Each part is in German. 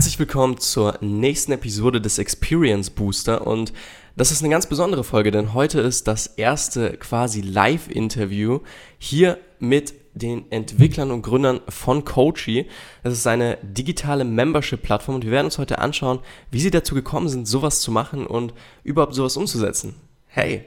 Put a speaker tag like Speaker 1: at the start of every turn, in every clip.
Speaker 1: Herzlich willkommen zur nächsten Episode des Experience Booster und das ist eine ganz besondere Folge, denn heute ist das erste quasi Live-Interview hier mit den Entwicklern und Gründern von Coachy. Das ist eine digitale Membership-Plattform und wir werden uns heute anschauen, wie sie dazu gekommen sind, sowas zu machen und überhaupt sowas umzusetzen. Hey!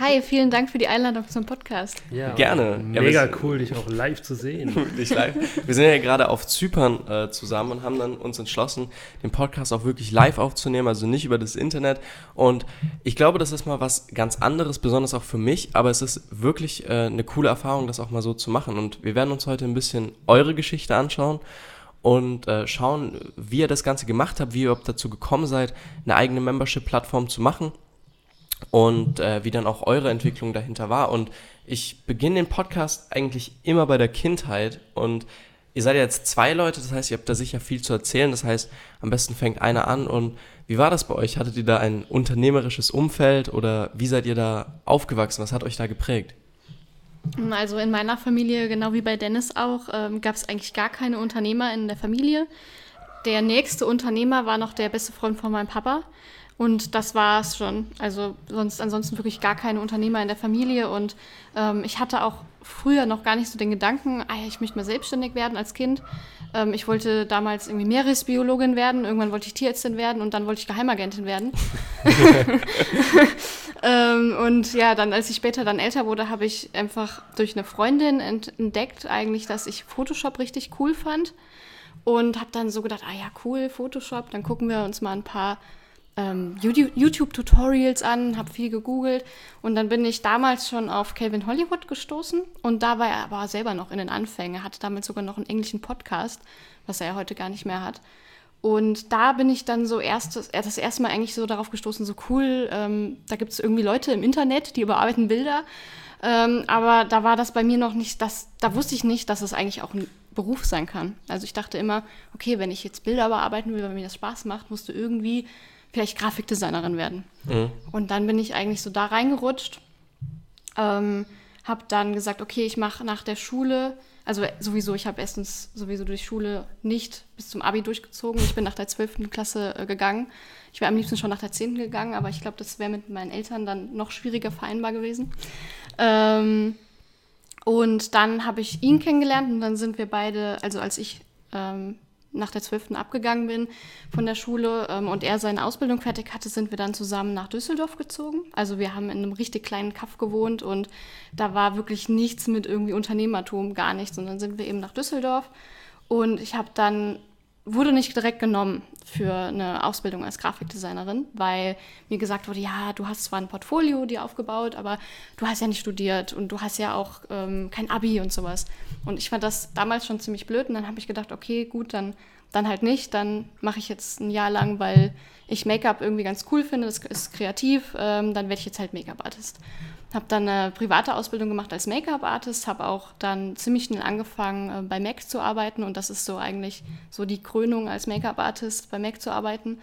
Speaker 2: Hi, vielen Dank für die Einladung zum Podcast.
Speaker 1: Ja, Gerne.
Speaker 3: Mega ja, cool, dich auch live zu sehen.
Speaker 1: dich live. Wir sind ja gerade auf Zypern äh, zusammen und haben dann uns entschlossen, den Podcast auch wirklich live aufzunehmen, also nicht über das Internet. Und ich glaube, das ist mal was ganz anderes, besonders auch für mich, aber es ist wirklich äh, eine coole Erfahrung, das auch mal so zu machen. Und wir werden uns heute ein bisschen eure Geschichte anschauen und äh, schauen, wie ihr das Ganze gemacht habt, wie ihr überhaupt dazu gekommen seid, eine eigene Membership-Plattform zu machen und äh, wie dann auch eure Entwicklung dahinter war. Und ich beginne den Podcast eigentlich immer bei der Kindheit und ihr seid ja jetzt zwei Leute, das heißt, ihr habt da sicher viel zu erzählen. Das heißt, am besten fängt einer an. Und wie war das bei euch? Hattet ihr da ein unternehmerisches Umfeld oder wie seid ihr da aufgewachsen? Was hat euch da geprägt?
Speaker 2: Also in meiner Familie, genau wie bei Dennis auch, ähm, gab es eigentlich gar keine Unternehmer in der Familie. Der nächste Unternehmer war noch der beste Freund von meinem Papa. Und das war es schon. Also sonst ansonsten wirklich gar keine Unternehmer in der Familie. Und ähm, ich hatte auch früher noch gar nicht so den Gedanken, ah, ich möchte mal selbstständig werden als Kind. Ähm, ich wollte damals irgendwie Meeresbiologin werden, irgendwann wollte ich Tierärztin werden und dann wollte ich Geheimagentin werden. ähm, und ja, dann, als ich später dann älter wurde, habe ich einfach durch eine Freundin entdeckt eigentlich, dass ich Photoshop richtig cool fand. Und habe dann so gedacht, ah ja, cool, Photoshop, dann gucken wir uns mal ein paar ähm, YouTube-Tutorials an, habe viel gegoogelt und dann bin ich damals schon auf Calvin Hollywood gestoßen und da war er aber selber noch in den Anfängen. Hatte damals sogar noch einen englischen Podcast, was er ja heute gar nicht mehr hat. Und da bin ich dann so erst, das erste Mal eigentlich so darauf gestoßen, so cool, ähm, da gibt es irgendwie Leute im Internet, die überarbeiten Bilder. Ähm, aber da war das bei mir noch nicht, das, da wusste ich nicht, dass es eigentlich auch ein Beruf sein kann. Also ich dachte immer, okay, wenn ich jetzt Bilder bearbeiten will, weil mir das Spaß macht, musst du irgendwie vielleicht Grafikdesignerin werden. Mhm. Und dann bin ich eigentlich so da reingerutscht, ähm, habe dann gesagt, okay, ich mache nach der Schule, also sowieso, ich habe erstens sowieso durch Schule nicht bis zum Abi durchgezogen. Ich bin nach der 12. Klasse äh, gegangen. Ich wäre am liebsten schon nach der 10. gegangen, aber ich glaube, das wäre mit meinen Eltern dann noch schwieriger vereinbar gewesen. Ähm, und dann habe ich ihn kennengelernt und dann sind wir beide, also als ich ähm, nach der 12. abgegangen bin von der Schule ähm, und er seine Ausbildung fertig hatte, sind wir dann zusammen nach Düsseldorf gezogen. Also wir haben in einem richtig kleinen Kaff gewohnt und da war wirklich nichts mit irgendwie Unternehmertum, gar nichts. Und dann sind wir eben nach Düsseldorf und ich habe dann wurde nicht direkt genommen für eine Ausbildung als Grafikdesignerin, weil mir gesagt wurde, ja, du hast zwar ein Portfolio dir aufgebaut, aber du hast ja nicht studiert und du hast ja auch ähm, kein Abi und sowas. Und ich fand das damals schon ziemlich blöd und dann habe ich gedacht, okay, gut, dann, dann halt nicht, dann mache ich jetzt ein Jahr lang, weil ich Make-up irgendwie ganz cool finde, das ist kreativ, ähm, dann werde ich jetzt halt Make-up-Artist. Habe dann eine private Ausbildung gemacht als Make-up-Artist, habe auch dann ziemlich schnell angefangen, äh, bei MAC zu arbeiten und das ist so eigentlich so die Krönung als Make-up-Artist, bei MAC zu arbeiten.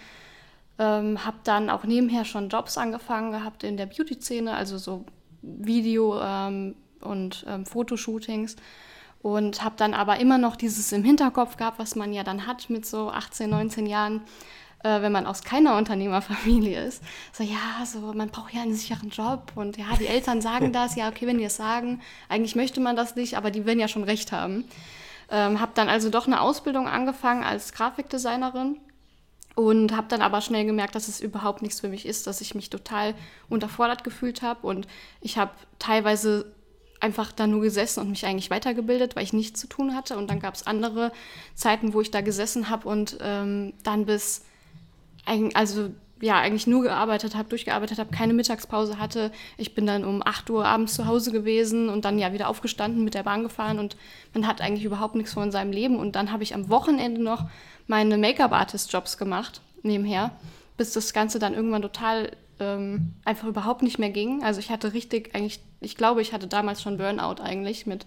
Speaker 2: Ähm, habe dann auch nebenher schon Jobs angefangen gehabt in der Beauty-Szene, also so Video- ähm, und ähm, Fotoshootings und habe dann aber immer noch dieses im Hinterkopf gehabt, was man ja dann hat mit so 18, 19 Jahren äh, wenn man aus keiner Unternehmerfamilie ist. So, ja, so, man braucht ja einen sicheren Job und ja, die Eltern sagen das, ja, okay, wenn die es sagen, eigentlich möchte man das nicht, aber die werden ja schon recht haben. Ähm, habe dann also doch eine Ausbildung angefangen als Grafikdesignerin und habe dann aber schnell gemerkt, dass es überhaupt nichts für mich ist, dass ich mich total unterfordert gefühlt habe und ich habe teilweise einfach da nur gesessen und mich eigentlich weitergebildet, weil ich nichts zu tun hatte. Und dann gab es andere Zeiten, wo ich da gesessen habe und ähm, dann bis also ja, eigentlich nur gearbeitet habe, durchgearbeitet habe, keine Mittagspause hatte. Ich bin dann um 8 Uhr abends zu Hause gewesen und dann ja wieder aufgestanden, mit der Bahn gefahren und man hat eigentlich überhaupt nichts von seinem Leben. Und dann habe ich am Wochenende noch meine Make-up-Artist-Jobs gemacht, nebenher, bis das Ganze dann irgendwann total ähm, einfach überhaupt nicht mehr ging. Also ich hatte richtig, eigentlich, ich glaube, ich hatte damals schon Burnout eigentlich mit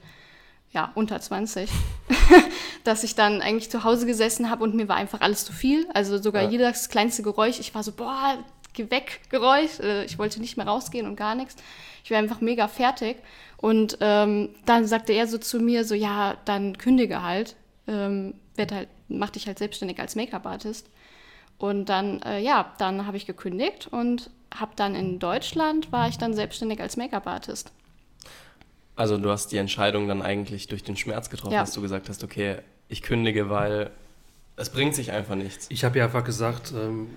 Speaker 2: ja, unter 20, dass ich dann eigentlich zu Hause gesessen habe und mir war einfach alles zu viel. Also sogar ja. jedes kleinste Geräusch, ich war so, boah, geh weg, Geräusch. Äh, ich wollte nicht mehr rausgehen und gar nichts. Ich war einfach mega fertig. Und ähm, dann sagte er so zu mir, so, ja, dann kündige halt. Ähm, werd halt, mach dich halt selbstständig als Make-up-Artist. Und dann, äh, ja, dann habe ich gekündigt und habe dann in Deutschland, war ich dann selbstständig als Make-up-Artist.
Speaker 1: Also du hast die Entscheidung dann eigentlich durch den Schmerz getroffen,
Speaker 2: Ja.
Speaker 1: dass du gesagt hast, okay, ich kündige, weil es bringt sich einfach nichts.
Speaker 3: Ich habe ja einfach gesagt, ähm,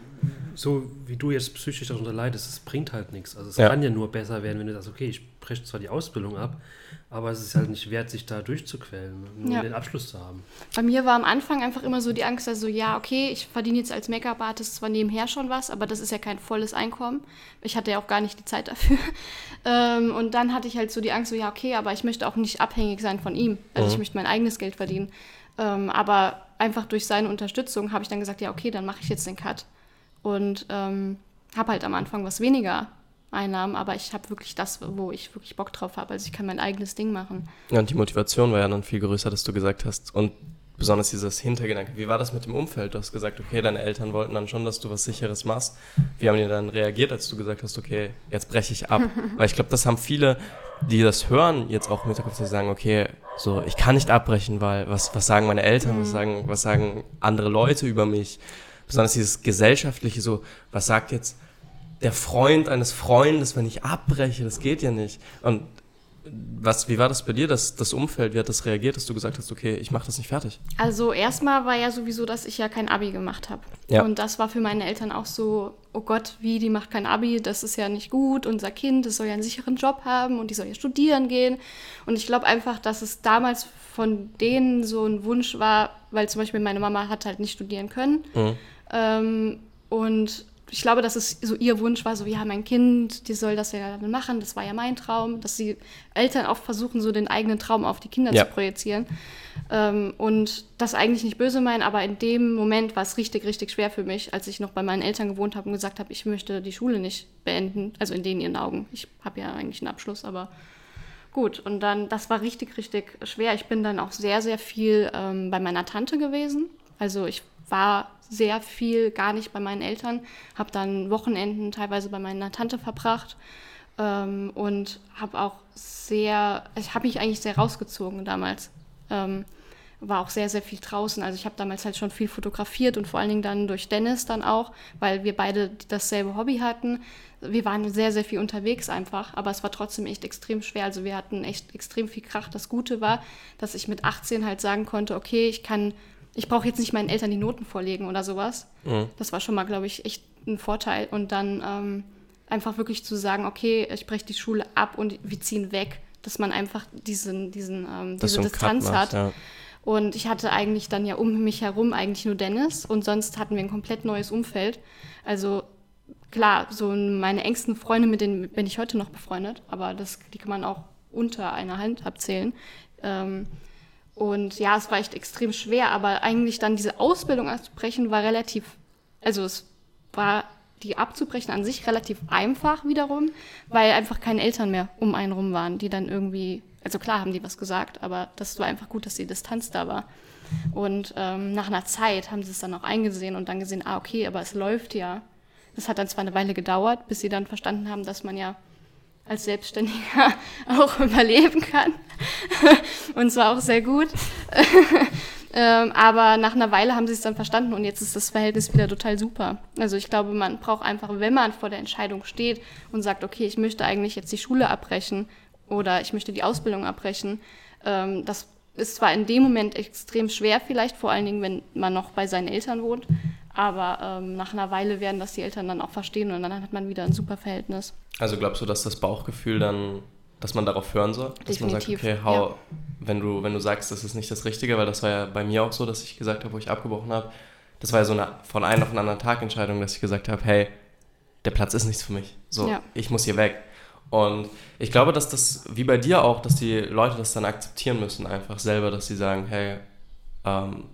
Speaker 3: so wie du jetzt psychisch darunter leidest, es bringt halt nichts. Also es
Speaker 1: Ja.
Speaker 3: kann ja nur besser werden, wenn du sagst, okay, ich breche zwar die Ausbildung ab, aber es ist halt nicht wert, sich da durchzuquälen, nur
Speaker 2: Ja.
Speaker 3: um den Abschluss zu haben.
Speaker 2: Bei mir war am Anfang einfach immer so die Angst, also ja, okay, ich verdiene jetzt als Make-up-Artist zwar nebenher schon was, aber das ist ja kein volles Einkommen. Ich hatte ja auch gar nicht die Zeit dafür. ähm, und dann hatte ich halt so die Angst, so ja, okay, aber ich möchte auch nicht abhängig sein von ihm. Also ich möchte mein eigenes Geld verdienen. Ähm, aber einfach durch seine Unterstützung habe ich dann gesagt, ja, okay, dann mache ich jetzt den Cut. Und ähm, habe halt am Anfang was weniger Einnahmen, aber ich habe wirklich das, wo ich wirklich Bock drauf habe. Also ich kann mein eigenes Ding machen.
Speaker 1: Ja, und die Motivation war ja dann viel größer, dass du gesagt hast. Und besonders dieses Hintergedanke. Wie war das mit dem Umfeld? Du hast gesagt, okay, deine Eltern wollten dann schon, dass du was Sicheres machst. Wie haben die dann reagiert, als du gesagt hast, okay, jetzt breche ich ab? Weil ich glaube, das haben viele, die das hören, jetzt auch im Hinterkopf, die sagen, okay, so, ich kann nicht abbrechen, weil was, was sagen meine Eltern, was, sagen, was sagen andere Leute über mich? Besonders dieses gesellschaftliche, so, was sagt jetzt der Freund eines Freundes, wenn ich abbreche? Das geht ja nicht. Und was, wie war das bei dir, das, das Umfeld? Wie hat das reagiert, dass du gesagt hast, okay, ich mache das nicht fertig?
Speaker 2: Also erstmal war ja sowieso, dass ich ja kein Abi gemacht habe.
Speaker 1: Ja.
Speaker 2: Und das war für meine Eltern auch so, oh Gott, wie, die macht kein Abi, das ist ja nicht gut, unser Kind, das soll ja einen sicheren Job haben und die soll ja studieren gehen. Und ich glaube einfach, dass es damals von denen so ein Wunsch war, weil zum Beispiel meine Mama hat halt nicht studieren können. Ähm, und ich glaube, dass es so ihr Wunsch war, so, ja, mein Kind, die soll das ja dann machen, das war ja mein Traum, dass die Eltern auch versuchen, so den eigenen Traum auf die Kinder
Speaker 1: Ja.
Speaker 2: zu projizieren. Ähm, und das eigentlich nicht böse meinen, aber in dem Moment war es richtig, richtig schwer für mich, als ich noch bei meinen Eltern gewohnt habe und gesagt habe, ich möchte die Schule nicht beenden, also in denen ihren Augen. Ich habe ja eigentlich einen Abschluss, aber gut. Und dann, das war richtig, richtig schwer. Ich bin dann auch sehr, sehr viel ähm, bei meiner Tante gewesen. Also ich war sehr viel gar nicht bei meinen Eltern, habe dann Wochenenden teilweise bei meiner Tante verbracht ähm, und habe auch sehr, ich habe mich eigentlich sehr rausgezogen damals. Ähm, war auch sehr, sehr viel draußen. Also ich habe damals halt schon viel fotografiert und vor allen Dingen dann durch Dennis dann auch, weil wir beide dasselbe Hobby hatten. Wir waren sehr, sehr viel unterwegs einfach, aber es war trotzdem echt extrem schwer. Also wir hatten echt extrem viel Krach. Das Gute war, dass ich mit 18 halt sagen konnte, okay, ich kann, ich brauche jetzt nicht meinen Eltern die Noten vorlegen oder sowas. Das war schon mal, glaube ich, echt ein Vorteil. Und dann ähm, einfach wirklich zu sagen, okay, ich breche die Schule ab und wir ziehen weg, dass man einfach diesen, diesen, ähm, diese Distanz
Speaker 1: machst,
Speaker 2: hat.
Speaker 1: ja.
Speaker 2: Und ich hatte eigentlich dann ja um mich herum eigentlich nur Dennis und sonst hatten wir ein komplett neues Umfeld. Also klar, so meine engsten Freunde, mit denen bin ich heute noch befreundet, aber das, die kann man auch unter einer Hand abzählen. Ähm, und ja, es war echt extrem schwer, aber eigentlich dann diese Ausbildung abzubrechen war relativ, also es war die abzubrechen an sich relativ einfach wiederum, weil einfach keine Eltern mehr um einen rum waren, die dann irgendwie, also klar haben die was gesagt, aber das war einfach gut, dass die Distanz da war. Und ähm, nach einer Zeit haben sie es dann auch eingesehen und dann gesehen, ah, okay, aber es läuft ja. Das hat dann zwar eine Weile gedauert, bis sie dann verstanden haben, dass man ja als Selbstständiger auch überleben kann. und zwar auch sehr gut. ähm, aber nach einer Weile haben sie es dann verstanden und jetzt ist das Verhältnis wieder total super. Also ich glaube, man braucht einfach, wenn man vor der Entscheidung steht und sagt, okay, ich möchte eigentlich jetzt die Schule abbrechen oder ich möchte die Ausbildung abbrechen, ähm, das ist zwar in dem Moment extrem schwer vielleicht, vor allen Dingen, wenn man noch bei seinen Eltern wohnt, aber ähm, nach einer Weile werden das die Eltern dann auch verstehen und dann hat man wieder ein super Verhältnis.
Speaker 1: Also glaubst du, dass das Bauchgefühl dann, dass man darauf hören soll? Dass man sagt, okay, hau,
Speaker 2: ja.
Speaker 1: wenn, du, wenn du sagst, das ist nicht das Richtige, weil das war ja bei mir auch so, dass ich gesagt habe, wo ich abgebrochen habe, das war ja so eine von einem auf den anderen Tag Entscheidung, dass ich gesagt habe, hey, der Platz ist nichts für mich. So,
Speaker 2: Ja.
Speaker 1: ich muss hier weg. Und ich glaube, dass das, wie bei dir auch, dass die Leute das dann akzeptieren müssen, einfach selber, dass sie sagen, hey, ähm,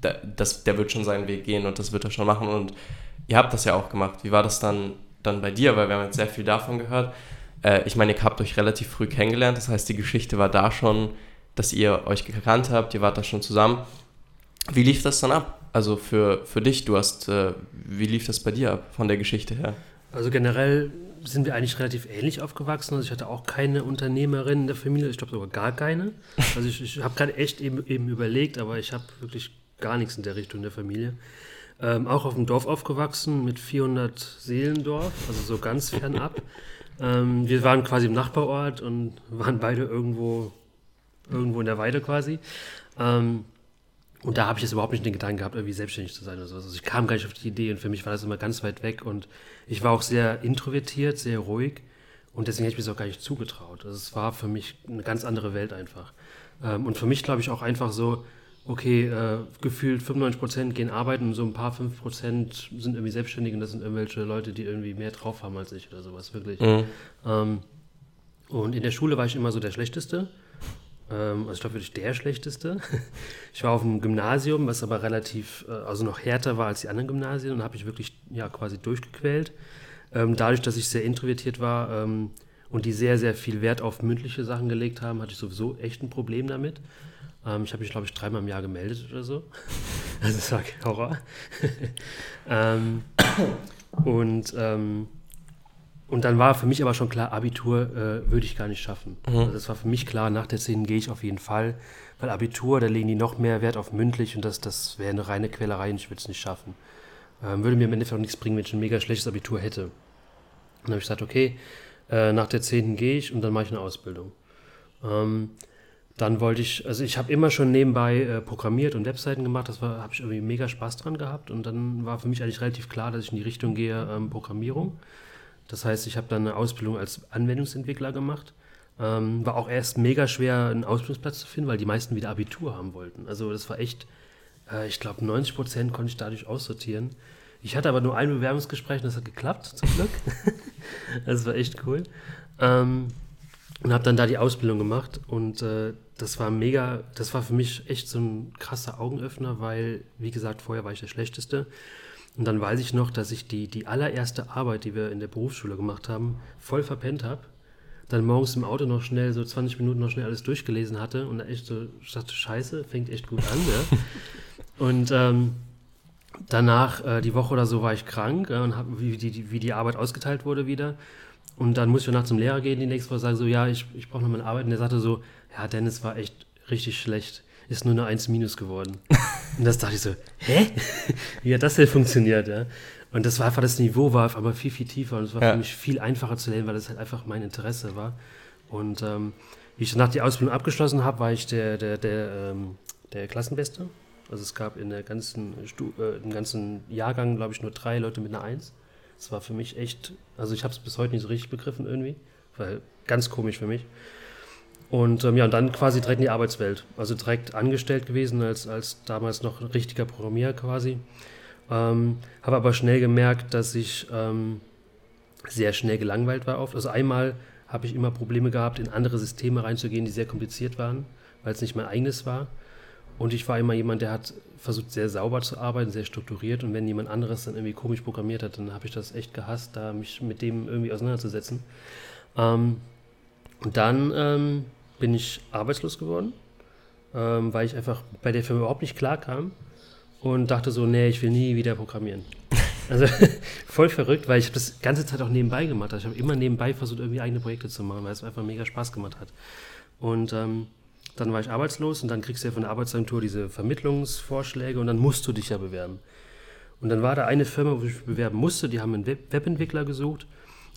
Speaker 1: da, das, der wird schon seinen Weg gehen und das wird er schon machen. Und ihr habt das ja auch gemacht. Wie war das dann, dann bei dir? Weil wir haben jetzt sehr viel davon gehört. Äh, ich meine, ihr habt euch relativ früh kennengelernt. Das heißt, die Geschichte war da schon, dass ihr euch gekannt habt, ihr wart da schon zusammen. Wie lief das dann ab? Also für, für dich, du hast, äh, wie lief das bei dir ab, von der Geschichte her?
Speaker 3: Also generell sind wir eigentlich relativ ähnlich aufgewachsen. Also ich hatte auch keine Unternehmerin in der Familie, ich glaube sogar gar keine. Also ich, ich habe gerade echt eben, eben überlegt, aber ich habe wirklich gar nichts in der Richtung der Familie. Ähm, auch auf dem Dorf aufgewachsen mit 400 Seelendorf, also so ganz fernab. ähm, wir waren quasi im Nachbarort und waren beide irgendwo, irgendwo in der Weide quasi. Ähm, und da habe ich jetzt überhaupt nicht den Gedanken gehabt, irgendwie selbstständig zu sein oder sowas. Also ich kam gar nicht auf die Idee und für mich war das immer ganz weit weg und ich war auch sehr introvertiert, sehr ruhig und deswegen hätte ich mir das auch gar nicht zugetraut. Also es war für mich eine ganz andere Welt einfach. Ähm, und für mich glaube ich auch einfach so, okay, äh, gefühlt 95% gehen arbeiten und so ein paar 5% sind irgendwie selbstständig und das sind irgendwelche Leute, die irgendwie mehr drauf haben als ich oder sowas, wirklich. Mhm. Ähm, und in der Schule war ich immer so der Schlechteste. Ähm, also ich glaube wirklich der Schlechteste. Ich war auf dem Gymnasium, was aber relativ, äh, also noch härter war als die anderen Gymnasien und habe ich wirklich ja quasi durchgequält. Ähm, dadurch, dass ich sehr introvertiert war ähm, und die sehr, sehr viel Wert auf mündliche Sachen gelegt haben, hatte ich sowieso echt ein Problem damit. Ähm, ich habe mich, glaube ich, dreimal im Jahr gemeldet oder so. Also das war Horror. ähm, und, ähm, und dann war für mich aber schon klar, Abitur äh, würde ich gar nicht schaffen. Mhm. Also das war für mich klar, nach der 10 gehe ich auf jeden Fall. Weil Abitur, da legen die noch mehr Wert auf mündlich und das, das wäre eine reine Quälerei und ich würde es nicht schaffen. Ähm, würde mir im Endeffekt auch nichts bringen, wenn ich ein mega schlechtes Abitur hätte. Und dann habe ich gesagt, okay, äh, nach der 10. gehe ich und dann mache ich eine Ausbildung. Ähm, dann wollte ich, also ich habe immer schon nebenbei äh, programmiert und Webseiten gemacht, das habe ich irgendwie mega Spaß dran gehabt und dann war für mich eigentlich relativ klar, dass ich in die Richtung gehe ähm, Programmierung. Das heißt, ich habe dann eine Ausbildung als Anwendungsentwickler gemacht. Ähm, war auch erst mega schwer, einen Ausbildungsplatz zu finden, weil die meisten wieder Abitur haben wollten. Also das war echt, äh, ich glaube 90 Prozent konnte ich dadurch aussortieren. Ich hatte aber nur ein Bewerbungsgespräch und das hat geklappt, zum Glück. das war echt cool. Ähm, und habe dann da die Ausbildung gemacht und äh, das war mega, das war für mich echt so ein krasser Augenöffner, weil, wie gesagt, vorher war ich der Schlechteste. Und dann weiß ich noch, dass ich die, die allererste Arbeit, die wir in der Berufsschule gemacht haben, voll verpennt habe. Dann morgens im Auto noch schnell, so 20 Minuten noch schnell alles durchgelesen hatte und echt so, ich dachte, scheiße, fängt echt gut an. Ja? und ähm, danach, äh, die Woche oder so, war ich krank äh, und hab, wie, die, wie die Arbeit ausgeteilt wurde wieder. Und dann musste ich nach zum Lehrer gehen die nächste Woche sagen so, ja, ich, ich brauche noch mal Arbeit. Und der sagte so, ja, Dennis war echt richtig schlecht. Ist nur eine 1 minus geworden. und das dachte ich so, hä? Wie hat das denn funktioniert, ja? Und das war einfach, das Niveau war aber viel, viel tiefer und es war ja. für mich viel einfacher zu lernen, weil das halt einfach mein Interesse war. Und ähm, wie ich nach die Ausbildung abgeschlossen habe, war ich der, der, der, ähm, der Klassenbeste. Also es gab in der ganzen, Stu äh, im ganzen Jahrgang, glaube ich, nur drei Leute mit einer Eins. Das war für mich echt, also ich habe es bis heute nicht so richtig begriffen irgendwie, weil ganz komisch für mich. Und ähm, ja, und dann quasi direkt in die Arbeitswelt. Also direkt angestellt gewesen, als, als damals noch richtiger Programmierer quasi. Ähm, habe aber schnell gemerkt, dass ich ähm, sehr schnell gelangweilt war oft. Also einmal habe ich immer Probleme gehabt, in andere Systeme reinzugehen, die sehr kompliziert waren, weil es nicht mein eigenes war. Und ich war immer jemand, der hat versucht, sehr sauber zu arbeiten, sehr strukturiert. Und wenn jemand anderes dann irgendwie komisch programmiert hat, dann habe ich das echt gehasst, da mich mit dem irgendwie auseinanderzusetzen. Ähm, und dann ähm, bin ich arbeitslos geworden, ähm, weil ich einfach bei der Firma überhaupt nicht klar kam und dachte so, nee, ich will nie wieder programmieren. Also voll verrückt, weil ich habe das ganze Zeit auch nebenbei gemacht. Also ich habe immer nebenbei versucht, irgendwie eigene Projekte zu machen, weil es einfach mega Spaß gemacht hat. Und ähm, dann war ich arbeitslos und dann kriegst du ja von der Arbeitsagentur diese Vermittlungsvorschläge und dann musst du dich ja bewerben. Und dann war da eine Firma, wo ich mich bewerben musste, die haben einen Web Webentwickler gesucht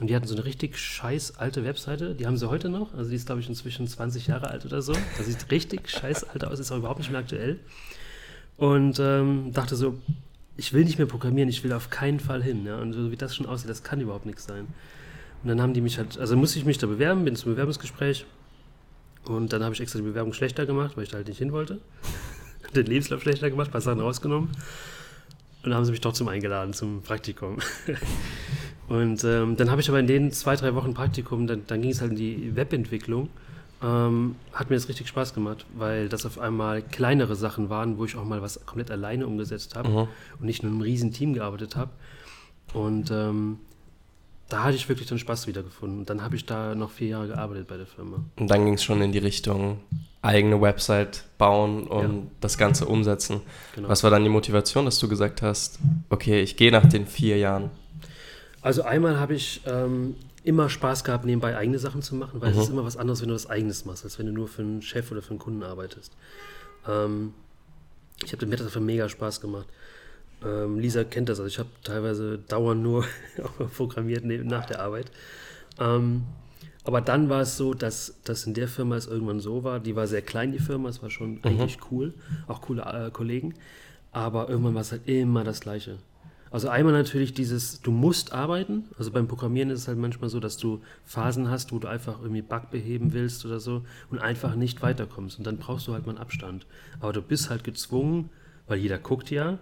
Speaker 3: und die hatten so eine richtig scheiß alte Webseite. Die haben sie heute noch. Also die ist, glaube ich, inzwischen 20 Jahre alt oder so. Das sieht richtig scheiß alt aus, ist auch überhaupt nicht mehr aktuell. Und ähm, dachte so, ich will nicht mehr programmieren, ich will auf keinen Fall hin. Ja? Und so wie das schon aussieht, das kann überhaupt nichts sein. Und dann haben die mich halt, also musste ich mich da bewerben, bin zum Bewerbungsgespräch und dann habe ich extra die Bewerbung schlechter gemacht, weil ich da halt nicht hin wollte. Den Lebenslauf schlechter gemacht, ein paar Sachen rausgenommen. Und dann haben sie mich trotzdem eingeladen zum Praktikum. und ähm, dann habe ich aber in den zwei, drei Wochen Praktikum, dann, dann ging es halt in die Webentwicklung. Ähm, hat mir das richtig Spaß gemacht, weil das auf einmal kleinere Sachen waren, wo ich auch mal was komplett alleine umgesetzt habe mhm. und nicht nur in einem riesen Team gearbeitet habe. Und ähm, da hatte ich wirklich den Spaß wiedergefunden. Und dann habe ich da noch vier Jahre gearbeitet bei der Firma.
Speaker 1: Und dann ging es schon in die Richtung eigene Website bauen und ja. das Ganze umsetzen. Genau. Was war dann die Motivation, dass du gesagt hast, okay, ich gehe nach den vier Jahren?
Speaker 3: Also einmal habe ich ähm, immer Spaß gehabt, nebenbei eigene Sachen zu machen, weil mhm. es ist immer was anderes, wenn du was eigenes machst, als wenn du nur für einen Chef oder für einen Kunden arbeitest. Ähm, Ich habe mir das einfach mega Spaß gemacht. Ähm, Lisa kennt das, also ich habe teilweise dauernd nur programmiert neben, nach der Arbeit. Ähm, aber dann war es so, dass, dass in der Firma es irgendwann so war, die war sehr klein, die Firma, es war schon eigentlich cool, auch coole äh, Kollegen, aber irgendwann war es halt immer das Gleiche. Also einmal natürlich dieses, du musst arbeiten, also beim Programmieren ist es halt manchmal so, dass du Phasen hast, wo du einfach irgendwie Bug beheben willst oder so und einfach nicht weiterkommst und dann brauchst du halt mal einen Abstand. Aber du bist halt gezwungen, weil jeder guckt ja,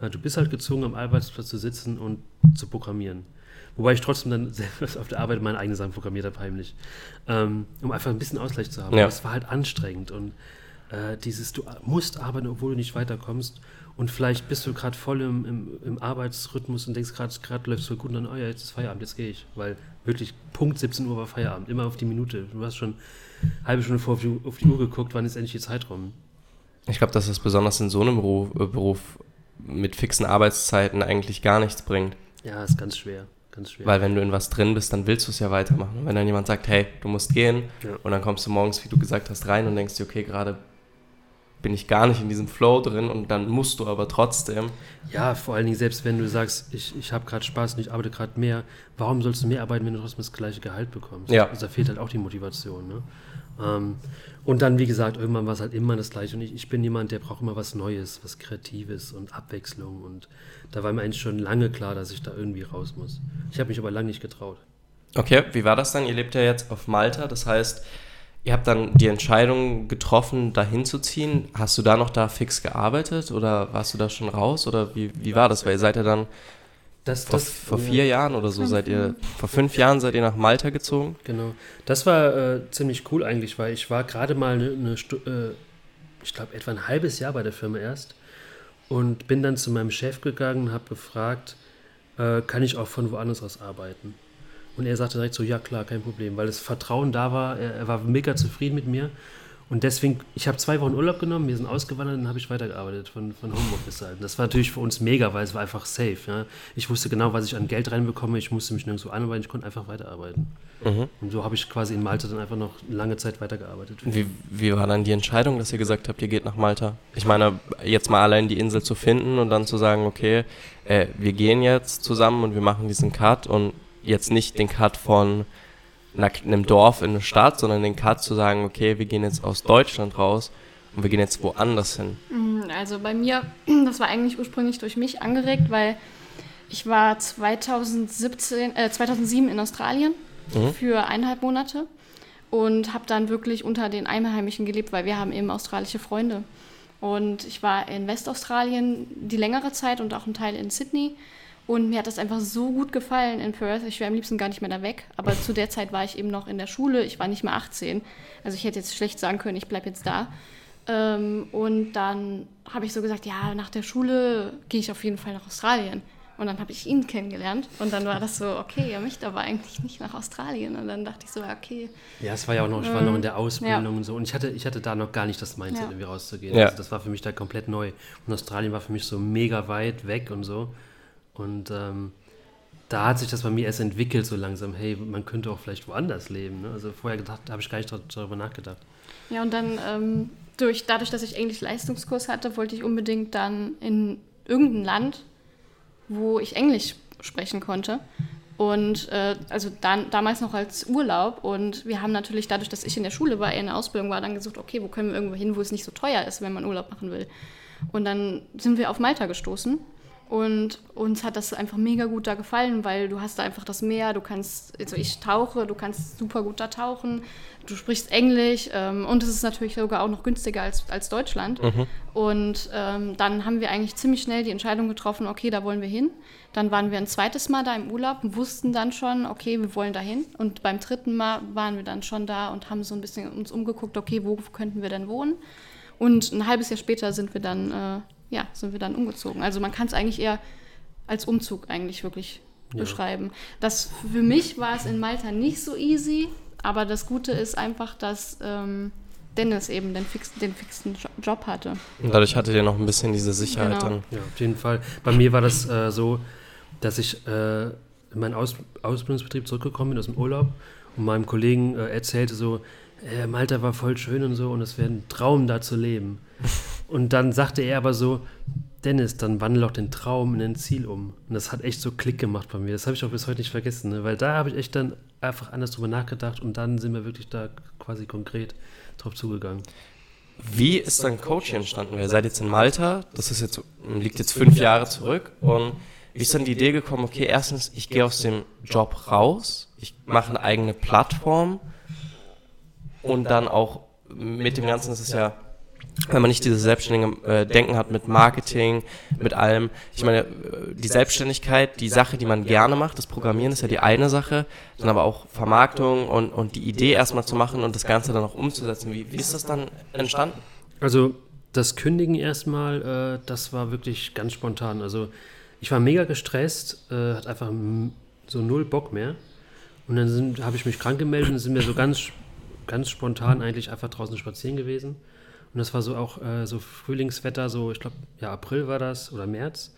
Speaker 3: du bist halt gezwungen, am Arbeitsplatz zu sitzen und zu programmieren. Wobei ich trotzdem dann selbst auf der Arbeit meine eigenen Sachen programmiert habe, heimlich. Ähm, um einfach ein bisschen Ausgleich zu haben.
Speaker 1: Ja.
Speaker 3: Aber es war halt anstrengend und äh, dieses, du musst arbeiten, obwohl du nicht weiterkommst. Und vielleicht bist du gerade voll im, im, im Arbeitsrhythmus und denkst gerade, läuft es voll gut und dann, oh ja, jetzt ist Feierabend, jetzt gehe ich. Weil wirklich Punkt 17 Uhr war Feierabend, immer auf die Minute. Du hast schon eine halbe Stunde vor auf die, auf die Uhr geguckt, wann ist endlich die Zeit rum.
Speaker 1: Ich glaube, dass es besonders in so einem Beruf, äh, Beruf mit fixen Arbeitszeiten eigentlich gar nichts bringt.
Speaker 3: Ja, ist ganz schwer. Ganz schwer.
Speaker 1: Weil wenn du in was drin bist, dann willst du es ja weitermachen. Und wenn dann jemand sagt, hey, du musst gehen,
Speaker 3: Ja.
Speaker 1: und dann kommst du morgens, wie du gesagt hast, rein und denkst dir, okay, gerade bin ich gar nicht in diesem Flow drin und dann musst du aber trotzdem.
Speaker 3: Ja, vor allen Dingen, selbst wenn du sagst, ich, ich habe gerade Spaß und ich arbeite gerade mehr, warum sollst du mehr arbeiten, wenn du trotzdem das gleiche Gehalt bekommst?
Speaker 1: Ja.
Speaker 3: Also da fehlt halt auch die Motivation. Ne? Ähm, und dann, wie gesagt, irgendwann war es halt immer das Gleiche. Und ich, ich bin jemand, der braucht immer was Neues, was Kreatives und Abwechslung. Und da war mir eigentlich schon lange klar, dass ich da irgendwie raus muss. Ich habe mich aber lange nicht getraut.
Speaker 1: Okay, wie war das dann? Ihr lebt ja jetzt auf Malta, das heißt, ihr habt dann die Entscheidung getroffen, da hinzuziehen. Hast du da noch da fix gearbeitet oder warst du da schon raus oder wie, wie war das? Weil ihr seid ja dann
Speaker 3: Das,
Speaker 1: vor, vor vier Jahren oder so seid ihr, vor fünf Jahren seid ihr nach Malta gezogen.
Speaker 3: Genau. Das war äh, ziemlich cool eigentlich, weil ich war gerade mal eine, eine äh, ich glaube etwa ein halbes Jahr bei der Firma erst und bin dann zu meinem Chef gegangen und habe gefragt, äh, kann ich auch von woanders aus arbeiten? Und er sagte direkt so, ja klar, kein Problem, weil das Vertrauen da war, er, er war mega zufrieden mit mir. Und deswegen, ich habe zwei Wochen Urlaub genommen, wir sind ausgewandert und dann habe ich weitergearbeitet von, von Homeoffice halt. Das war natürlich für uns mega, weil es war einfach safe. Ja? Ich wusste genau, was ich an Geld reinbekomme, ich musste mich nirgendwo anarbeiten, ich konnte einfach weiterarbeiten.
Speaker 1: Mhm.
Speaker 3: Und so habe ich quasi in Malta dann einfach noch lange Zeit weitergearbeitet.
Speaker 1: Wie, wie war dann die Entscheidung, dass ihr gesagt habt, ihr geht nach Malta? Ich meine, jetzt mal allein die Insel zu finden und dann zu sagen, okay, äh, wir gehen jetzt zusammen und wir machen diesen Cut und jetzt nicht den Cut von einer, einem Dorf in eine Stadt, sondern den Cut zu sagen, okay, wir gehen jetzt aus Deutschland raus und wir gehen jetzt woanders hin.
Speaker 2: Mm, Also bei mir, das war eigentlich ursprünglich durch mich angeregt, weil ich war 2017, äh, 2007 in Australien
Speaker 1: Mhm.
Speaker 2: für eineinhalb Monate und habe dann wirklich unter den Einheimischen gelebt, weil wir haben eben australische Freunde. Und ich war in Westaustralien die längere Zeit und auch ein Teil in Sydney. Und mir hat das einfach so gut gefallen in Perth. Ich wäre am liebsten gar nicht mehr da weg. Aber zu der Zeit war ich eben noch in der Schule. Ich war nicht mehr 18. Also ich hätte jetzt schlecht sagen können, ich bleibe jetzt da. Ähm, und dann habe ich so gesagt, ja, nach der Schule gehe ich auf jeden Fall nach Australien. Und dann habe ich ihn kennengelernt. Und dann war das so, okay, er möchte aber eigentlich nicht nach Australien. Und dann dachte ich so, okay.
Speaker 3: Ja, es war ja auch noch, ich war noch in der Ausbildung
Speaker 2: Ja.
Speaker 3: und so. Und ich hatte, ich hatte da noch gar nicht das Mindset,
Speaker 2: Ja.
Speaker 3: irgendwie rauszugehen.
Speaker 1: Ja.
Speaker 3: Also das war für mich da komplett neu. Und Australien war für mich so mega weit weg und so. Und ähm, da hat sich das bei mir erst entwickelt, so langsam, hey, man könnte auch vielleicht woanders leben. Ne? Also vorher habe ich gar nicht dar- darüber nachgedacht.
Speaker 2: Ja, und dann ähm, durch, dadurch, dass ich Englisch-Leistungskurs hatte, wollte ich unbedingt dann in irgendein Land, wo ich Englisch sprechen konnte. Und äh, also dann, damals noch als Urlaub. Und wir haben natürlich dadurch, dass ich in der Schule war, in der Ausbildung war, dann gesucht, okay, wo können wir irgendwo hin, wo es nicht so teuer ist, wenn man Urlaub machen will. Und dann sind wir auf Malta gestoßen. Und uns hat das einfach mega gut da gefallen, weil du hast da einfach das Meer, du kannst, also ich tauche, du kannst super gut da tauchen, du sprichst Englisch ähm, und es ist natürlich sogar auch noch günstiger als, als Deutschland. Und ähm, dann haben wir eigentlich ziemlich schnell die Entscheidung getroffen, okay, da wollen wir hin. Dann waren wir ein zweites Mal da im Urlaub und wussten dann schon, okay, wir wollen da hin. Und beim dritten Mal waren wir dann schon da und haben so ein bisschen uns umgeguckt, okay, wo könnten wir denn wohnen? Und ein halbes Jahr später sind wir dann, äh, ja, sind wir dann umgezogen. Also man kann es eigentlich eher als Umzug eigentlich wirklich
Speaker 3: Ja.
Speaker 2: beschreiben. Das für mich war es in Malta nicht so easy, aber das Gute ist einfach, dass ähm, Dennis eben den, fix, den fixen Jo- Job hatte.
Speaker 1: Und dadurch hattet ihr noch ein bisschen diese Sicherheit
Speaker 2: Genau.
Speaker 1: dann.
Speaker 3: Ja, auf jeden Fall. Bei mir war das äh, so, dass ich äh, in meinen Aus Ausbildungsbetrieb zurückgekommen bin aus dem Urlaub und meinem Kollegen äh, erzählte so, äh, Malta war voll schön und so und es wäre ein Traum da zu leben. Und dann sagte er aber so, Dennis, dann wandel doch den Traum in ein Ziel um. Und das hat echt so Klick gemacht bei mir. Das habe ich auch bis heute nicht vergessen, ne? weil da habe ich echt dann einfach anders drüber nachgedacht und dann sind wir wirklich da quasi konkret drauf zugegangen.
Speaker 1: Wie ist dann Coaching entstanden? Ihr seid jetzt in Malta, das ist jetzt, liegt jetzt fünf Jahre zurück und wie ist dann die Idee gekommen, okay, erstens, ich gehe aus dem Job raus, ich mache eine eigene Plattform und dann auch mit dem Ganzen ist es ja wenn man nicht dieses selbstständige äh, Denken hat mit Marketing, mit allem. Ich meine, äh, die Selbstständigkeit, die Sache, die man gerne macht, das Programmieren ist ja die eine Sache, dann aber auch Vermarktung und, und die Idee erstmal zu machen und das Ganze dann auch umzusetzen. Wie, wie ist das dann entstanden?
Speaker 3: Also das Kündigen erstmal, äh, das war wirklich ganz spontan. Also ich war mega gestresst, äh, hat einfach so null Bock mehr. Und dann habe ich mich krank gemeldet und sind wir so ganz, ganz spontan eigentlich einfach draußen spazieren gewesen. Und das war so auch äh, so Frühlingswetter, so ich glaube, ja, April war das oder März.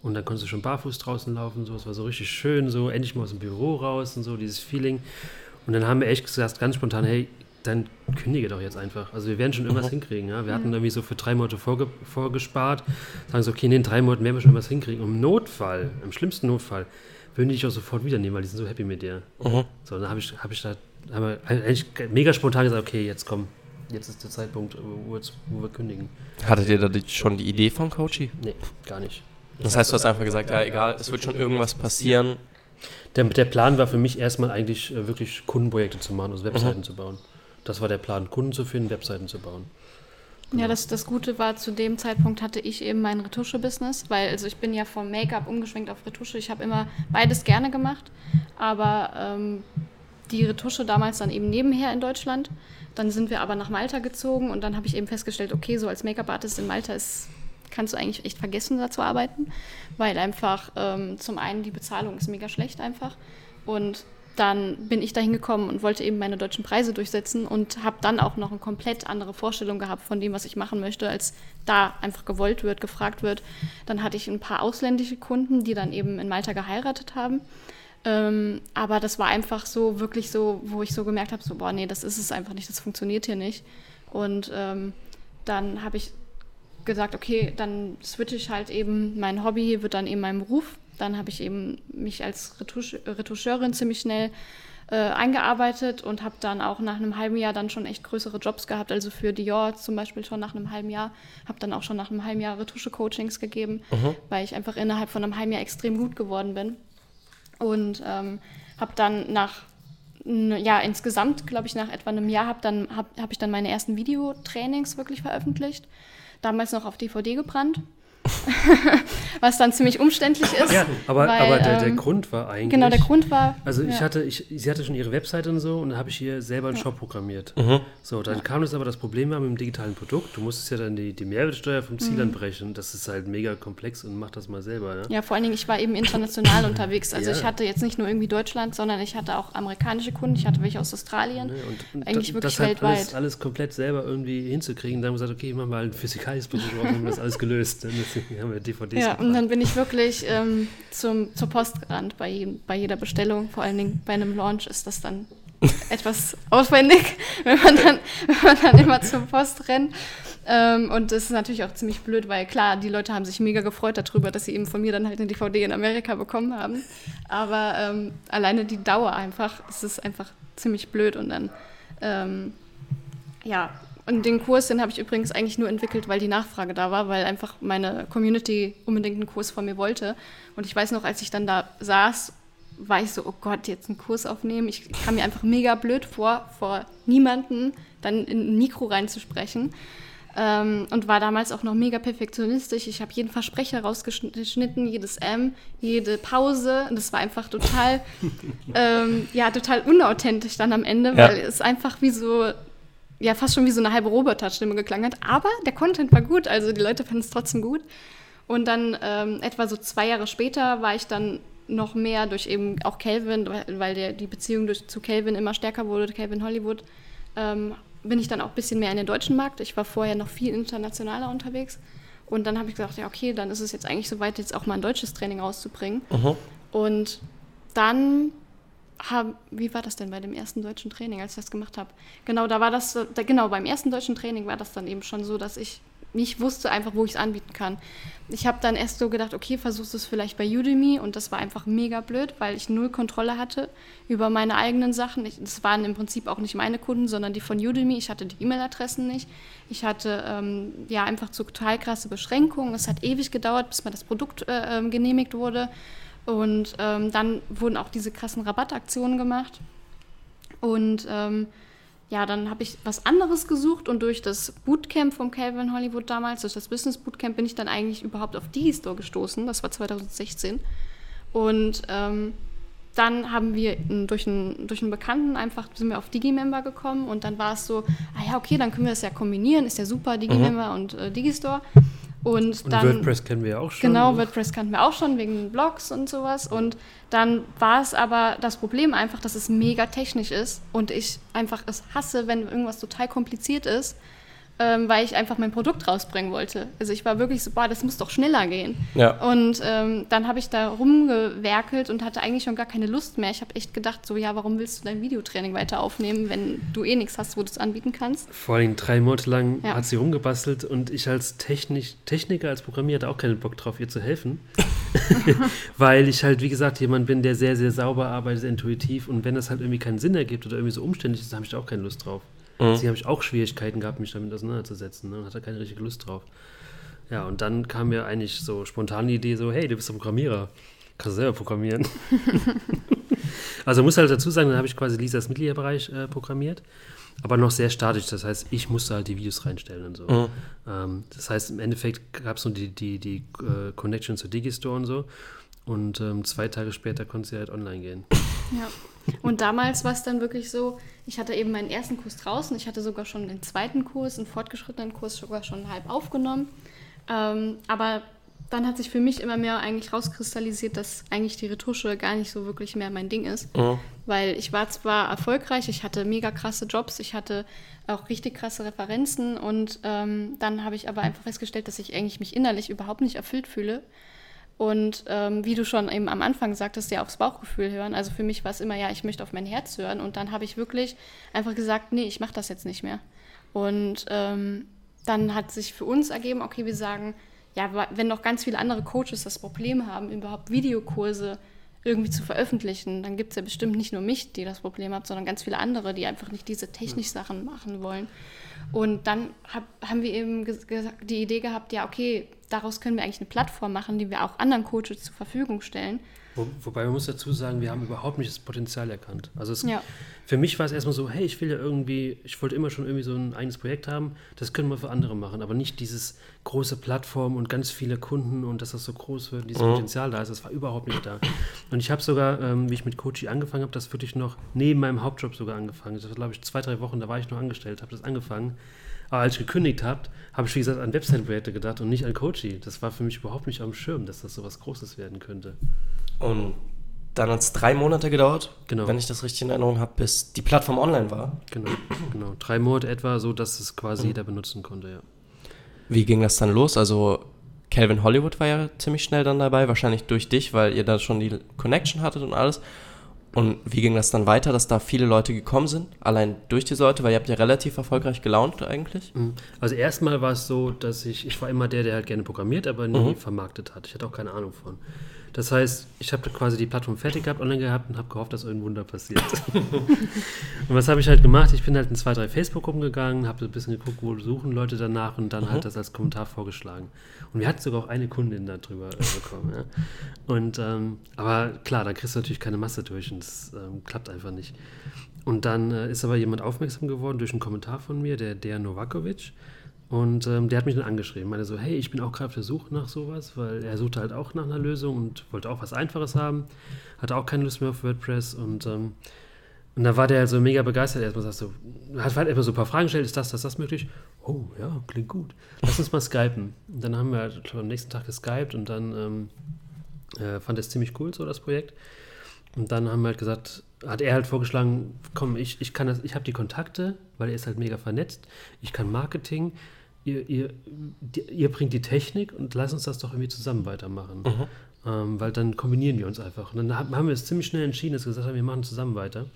Speaker 3: Und dann konntest du schon barfuß draußen laufen, so. Es war so richtig schön, so endlich mal aus dem Büro raus und so, dieses Feeling. Und dann haben wir echt gesagt, ganz spontan, hey, dann kündige doch jetzt einfach. Also wir werden schon irgendwas mhm. hinkriegen. Ja? Wir hatten irgendwie so für drei Monate vorge vorgespart, sagen so, okay, in den drei Monaten werden wir schon was hinkriegen. Und im Notfall, im schlimmsten Notfall, würden die dich auch sofort wieder nehmen, weil die sind so happy mit dir. Mhm. So, dann habe ich, hab ich da wir eigentlich mega spontan gesagt, okay, jetzt komm, jetzt ist der Zeitpunkt, wo, wo wir kündigen.
Speaker 1: Hattet ihr da schon die Idee von Coachy?
Speaker 3: Nee, gar nicht.
Speaker 1: Das heißt, du hast einfach gesagt, ja, egal, es wird schon irgendwas passieren.
Speaker 3: Der, der Plan war für mich erstmal eigentlich äh, wirklich Kundenprojekte zu machen, also Webseiten mhm. zu bauen. Das war der Plan, Kunden zu finden, Webseiten zu bauen.
Speaker 2: Ja, das, das Gute war, zu dem Zeitpunkt hatte ich eben mein Retusche-Business, weil also ich bin ja vom Make-up umgeschwenkt auf Retusche. Ich habe immer beides gerne gemacht, aber ähm, die Retusche damals dann eben nebenher in Deutschland. Dann sind wir aber nach Malta gezogen und dann habe ich eben festgestellt, okay, so als Make-up-Artist in Malta ist, kannst du eigentlich echt vergessen, da zu arbeiten, weil einfach ähm, zum einen die Bezahlung ist mega schlecht einfach und dann bin ich da hingekommen und wollte eben meine deutschen Preise durchsetzen und habe dann auch noch eine komplett andere Vorstellung gehabt von dem, was ich machen möchte, als da einfach gewollt wird, gefragt wird. Dann hatte ich ein paar ausländische Kunden, die dann eben in Malta geheiratet haben ähm, aber das war einfach so, wirklich so, wo ich so gemerkt habe, so, boah, nee, das ist es einfach nicht, das funktioniert hier nicht. Und ähm, dann habe ich gesagt, okay, dann switche ich halt eben, mein Hobby wird dann eben mein Beruf. Dann habe ich eben mich als Retusch Retoucheurin ziemlich schnell äh, eingearbeitet und habe dann auch nach einem halben Jahr dann schon echt größere Jobs gehabt. Also für Dior zum Beispiel schon nach einem halben Jahr. Habe dann auch schon nach einem halben Jahr Retusche-Coachings gegeben, mhm. weil ich einfach innerhalb von einem halben Jahr extrem gut geworden bin. Und ähm, habe dann nach, ja, insgesamt, glaube ich, nach etwa einem Jahr habe hab, hab ich dann meine ersten Videotrainings wirklich veröffentlicht. Damals noch auf DVD gebrannt. was dann ziemlich umständlich ist.
Speaker 3: Ja, aber, weil, aber der, der ähm, Grund war eigentlich.
Speaker 2: Genau, der Grund war.
Speaker 3: Also ich ja. hatte, ich, sie hatte schon ihre Webseite und so und dann habe ich hier selber einen ja. Shop programmiert. Mhm. So, dann kam das aber das Problem war mit dem digitalen Produkt. Du musstest ja dann die, die Mehrwertsteuer vom Ziel mhm. anbrechen. Das ist halt mega komplex und mach das mal selber. Ne?
Speaker 2: Ja, vor allen Dingen, ich war eben international unterwegs. Also ja. ich hatte jetzt nicht nur irgendwie Deutschland, sondern ich hatte auch amerikanische Kunden. Ich hatte welche aus Australien. Ne, und, und eigentlich wirklich
Speaker 3: das
Speaker 2: weltweit.
Speaker 3: Alles, alles komplett selber irgendwie hinzukriegen. Dann haben wir gesagt, okay, mach mal ein physikalisches Produkt, haben wir das alles gelöst. Dann haben wir DVDs
Speaker 2: Ja, und dann bin ich wirklich ähm, zum, zur Post gerannt bei, bei jeder Bestellung. Vor allen Dingen bei einem Launch ist das dann etwas aufwendig, wenn man dann, wenn man dann immer zur Post rennt. Ähm, und das ist natürlich auch ziemlich blöd, weil klar, die Leute haben sich mega gefreut darüber, dass sie eben von mir dann halt eine DVD in Amerika bekommen haben. Aber ähm, alleine die Dauer einfach, es ist einfach ziemlich blöd und dann, ähm, ja, und den Kurs, den habe ich übrigens eigentlich nur entwickelt, weil die Nachfrage da war, weil einfach meine Community unbedingt einen Kurs von mir wollte. Und ich weiß noch, als ich dann da saß, war ich so, oh Gott, jetzt einen Kurs aufnehmen. Ich kam mir einfach mega blöd vor, vor niemanden dann in ein Mikro reinzusprechen. Ähm, und war damals auch noch mega perfektionistisch. Ich habe jeden Versprecher rausgeschnitten, jedes M, jede Pause. Und das war einfach total, ähm, ja, total unauthentisch dann am Ende, ja. weil es einfach wie so ja fast schon wie so eine halbe Roboterstimme geklangen hat. Aber der Content war gut, also die Leute fanden es trotzdem gut. Und dann ähm, etwa so zwei Jahre später war ich dann noch mehr durch eben auch Calvin, weil der, die Beziehung durch, zu Calvin immer stärker wurde, Calvin Hollywood, ähm, bin ich dann auch ein bisschen mehr in den deutschen Markt. Ich war vorher noch viel internationaler unterwegs. Und dann habe ich gesagt, ja, okay, dann ist es jetzt eigentlich soweit, jetzt auch mal ein deutsches Training rauszubringen. Mhm. Und dann hab, wie war das denn bei dem ersten deutschen Training, als ich das gemacht habe? Genau, da war das, da, genau, beim ersten deutschen Training war das dann eben schon so, dass ich nicht wusste einfach, wo ich es anbieten kann. Ich habe dann erst so gedacht, okay, versuchst du es vielleicht bei Udemy und das war einfach mega blöd, weil ich null Kontrolle hatte über meine eigenen Sachen. Ich, das waren im Prinzip auch nicht meine Kunden, sondern die von Udemy. Ich hatte die E-Mail-Adressen nicht. Ich hatte ähm, ja einfach total krasse Beschränkungen. Es hat ewig gedauert, bis mir das Produkt äh, ähm, genehmigt wurde. Und ähm, dann wurden auch diese krassen Rabattaktionen gemacht. Und ähm, ja, dann habe ich was anderes gesucht und durch das Bootcamp vom Calvin Hollywood damals, durch das Business Bootcamp, bin ich dann eigentlich überhaupt auf Digistore gestoßen. Das war 2016. Und ähm, dann haben wir durch einen, durch einen Bekannten einfach, sind wir auf Digimember gekommen und dann war es so, ah ja, okay, dann können wir das ja kombinieren, ist ja super, Digimember mhm. und äh, Digistore. Und, und dann,
Speaker 3: WordPress kennen wir ja auch schon.
Speaker 2: Genau, WordPress kannten wir auch schon wegen Blogs und sowas. Und dann war es aber das Problem einfach, dass es mega technisch ist und ich einfach es hasse, wenn irgendwas total kompliziert ist ähm, weil ich einfach mein Produkt rausbringen wollte. Also ich war wirklich so, boah, das muss doch schneller gehen. Ja. Und ähm, dann habe ich da rumgewerkelt und hatte eigentlich schon gar keine Lust mehr. Ich habe echt gedacht, so, ja, warum willst du dein Videotraining weiter aufnehmen, wenn du eh nichts hast, wo du es anbieten kannst?
Speaker 3: Vor allem drei Monate lang ja. hat sie rumgebastelt und ich als Technik, Techniker, als Programmierer hatte auch keinen Bock drauf, ihr zu helfen. weil ich halt, wie gesagt, jemand bin, der sehr, sehr sauber arbeitet, sehr intuitiv und wenn das halt irgendwie keinen Sinn ergibt oder irgendwie so umständlich ist, habe ich da auch keine Lust drauf. Mhm. Deswegen habe ich auch Schwierigkeiten gehabt, mich damit auseinanderzusetzen ne? und hatte keine richtige Lust drauf. Ja, und dann kam mir eigentlich so spontan die Idee so, hey, du bist ein Programmierer, kannst du selber programmieren. also muss halt dazu sagen, dann habe ich quasi Lisas Mitgliederbereich äh, programmiert, aber noch sehr statisch, das heißt, ich musste halt die Videos reinstellen und so. Mhm. Ähm, das heißt, im Endeffekt gab es nur die, die, die äh, Connection zu Digistore und so und ähm, zwei Tage später konnte sie halt online gehen.
Speaker 2: Ja. Und damals war es dann wirklich so, ich hatte eben meinen ersten Kurs draußen, ich hatte sogar schon den zweiten Kurs, einen fortgeschrittenen Kurs sogar schon halb aufgenommen. Ähm, aber dann hat sich für mich immer mehr eigentlich rauskristallisiert, dass eigentlich die Retusche gar nicht so wirklich mehr mein Ding ist. Mhm. Weil ich war zwar erfolgreich, ich hatte mega krasse Jobs, ich hatte auch richtig krasse Referenzen und ähm, dann habe ich aber einfach festgestellt, dass ich eigentlich mich innerlich überhaupt nicht erfüllt fühle und ähm, wie du schon eben am Anfang sagtest, ja aufs Bauchgefühl hören. Also für mich war es immer, ja, ich möchte auf mein Herz hören. Und dann habe ich wirklich einfach gesagt, nee, ich mache das jetzt nicht mehr. Und ähm, dann hat sich für uns ergeben, okay, wir sagen, ja, wenn noch ganz viele andere Coaches das Problem haben, überhaupt Videokurse irgendwie zu veröffentlichen, dann gibt es ja bestimmt nicht nur mich, die das Problem hat, sondern ganz viele andere, die einfach nicht diese Technik-Sachen machen wollen. Und dann hab, haben wir eben die Idee gehabt, ja, okay, daraus können wir eigentlich eine Plattform machen, die wir auch anderen Coaches zur Verfügung stellen.
Speaker 3: Wo, wobei man muss dazu sagen, wir haben überhaupt nicht das Potenzial erkannt. Also es, ja. für mich war es erstmal so, hey, ich will ja irgendwie, ich wollte immer schon irgendwie so ein eigenes Projekt haben, das können wir für andere machen, aber nicht dieses große Plattform und ganz viele Kunden und dass das so groß wird, dieses mhm. Potenzial da ist, das war überhaupt nicht da. Und ich habe sogar, ähm, wie ich mit Coachy angefangen habe, das wirklich noch neben meinem Hauptjob sogar angefangen. Das war, glaube ich, zwei, drei Wochen, da war ich noch angestellt, habe das angefangen aber als ich gekündigt habe, habe ich, wie gesagt, an Website-Projekte gedacht und nicht an Coachy. Das war für mich überhaupt nicht am Schirm, dass das so was Großes werden könnte.
Speaker 1: Und dann hat es drei Monate gedauert, genau. wenn ich das richtig in Erinnerung habe, bis die Plattform online war.
Speaker 3: Genau, genau. Drei Monate etwa, so dass es quasi mhm. jeder benutzen konnte, ja.
Speaker 1: Wie ging das dann los? Also Calvin Hollywood war ja ziemlich schnell dann dabei, wahrscheinlich durch dich, weil ihr da schon die Connection hattet und alles. Und wie ging das dann weiter, dass da viele Leute gekommen sind, allein durch diese Leute, weil ihr habt ja relativ erfolgreich gelaunt eigentlich?
Speaker 3: Mhm. Also erstmal war es so, dass ich, ich war immer der, der halt gerne programmiert, aber nie mhm. vermarktet hat. Ich hatte auch keine Ahnung von. Das heißt, ich habe quasi die Plattform fertig gehabt, online gehabt und habe gehofft, dass irgendein Wunder passiert. und was habe ich halt gemacht? Ich bin halt in zwei, drei Facebook-Gruppen gegangen, habe so ein bisschen geguckt, wo suchen Leute danach und dann mhm. halt das als Kommentar vorgeschlagen. Und wir hatten sogar auch eine Kundin darüber äh, bekommen. Ja. Und, ähm, aber klar, da kriegst du natürlich keine Masse durch und das ähm, klappt einfach nicht. Und dann äh, ist aber jemand aufmerksam geworden durch einen Kommentar von mir, der der Novakovic. Und ähm, der hat mich dann angeschrieben, meinte so, hey, ich bin auch gerade auf der Suche nach sowas, weil er suchte halt auch nach einer Lösung und wollte auch was Einfaches haben, hatte auch keine Lust mehr auf WordPress und, ähm, und da war der so mega begeistert. Erstmal sagst so, hat halt immer so ein paar Fragen gestellt, ist das, das, das möglich? Oh, ja, klingt gut. Lass uns mal skypen. Und dann haben wir halt am nächsten Tag geskypt und dann ähm, äh, fand er es ziemlich cool, so das Projekt. Und dann haben wir halt gesagt, hat er halt vorgeschlagen, komm, ich, ich kann das, ich habe die Kontakte, weil er ist halt mega vernetzt, ich kann Marketing, ihr, ihr, ihr bringt die Technik und lass uns das doch irgendwie zusammen weitermachen. Mhm. Ähm, weil dann kombinieren wir uns einfach. Und dann haben wir es ziemlich schnell entschieden, dass wir gesagt haben, wir machen zusammen weiter.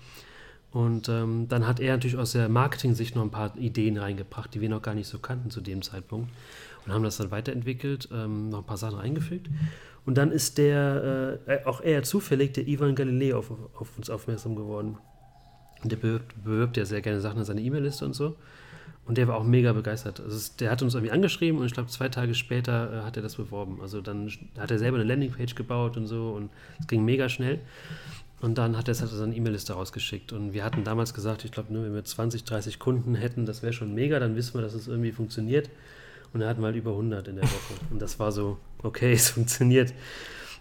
Speaker 3: Und ähm, dann hat er natürlich aus der Marketing-Sicht noch ein paar Ideen reingebracht, die wir noch gar nicht so kannten zu dem Zeitpunkt. Und haben das dann weiterentwickelt, ähm, noch ein paar Sachen eingefügt. Und dann ist der, äh, auch eher zufällig, der Ivan Galileo auf, auf uns aufmerksam geworden. Und der bewirbt, bewirbt ja sehr gerne Sachen in seine E-Mail-Liste und so. Und der war auch mega begeistert. Also es, der hat uns irgendwie angeschrieben und ich glaube, zwei Tage später äh, hat er das beworben. Also dann hat er selber eine Landingpage gebaut und so und es ging mega schnell. Und dann hat er es halt seine E-Mail-Liste rausgeschickt. Und wir hatten damals gesagt, ich glaube, nur wenn wir 20, 30 Kunden hätten, das wäre schon mega, dann wissen wir, dass es irgendwie funktioniert. Und er wir halt über 100 in der Woche. Und das war so, okay, es funktioniert.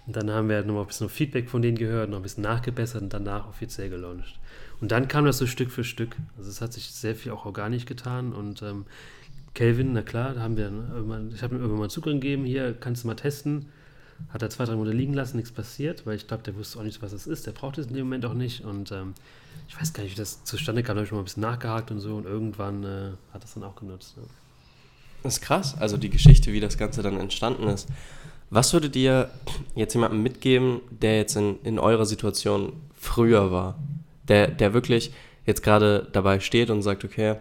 Speaker 3: Und dann haben wir halt nochmal ein bisschen Feedback von denen gehört, noch ein bisschen nachgebessert und danach offiziell gelauncht. Und dann kam das so Stück für Stück. Also es hat sich sehr viel auch organisch getan und ähm, Kelvin, na klar, da haben wir, ne, ich habe ihm irgendwann mal Zugang gegeben, hier kannst du mal testen. Hat er zwei, drei Monate liegen lassen, nichts passiert, weil ich glaube, der wusste auch nicht, was es ist. Der braucht es in dem Moment auch nicht. Und ähm, ich weiß gar nicht, wie das zustande kam. Da habe ich mal ein bisschen nachgehakt und so. Und irgendwann äh, hat das dann auch genutzt. Ja.
Speaker 1: Das ist krass, also die Geschichte, wie das Ganze dann entstanden ist. Was würdet ihr jetzt jemandem mitgeben, der jetzt in, in eurer Situation früher war? Der, der wirklich jetzt gerade dabei steht und sagt, okay,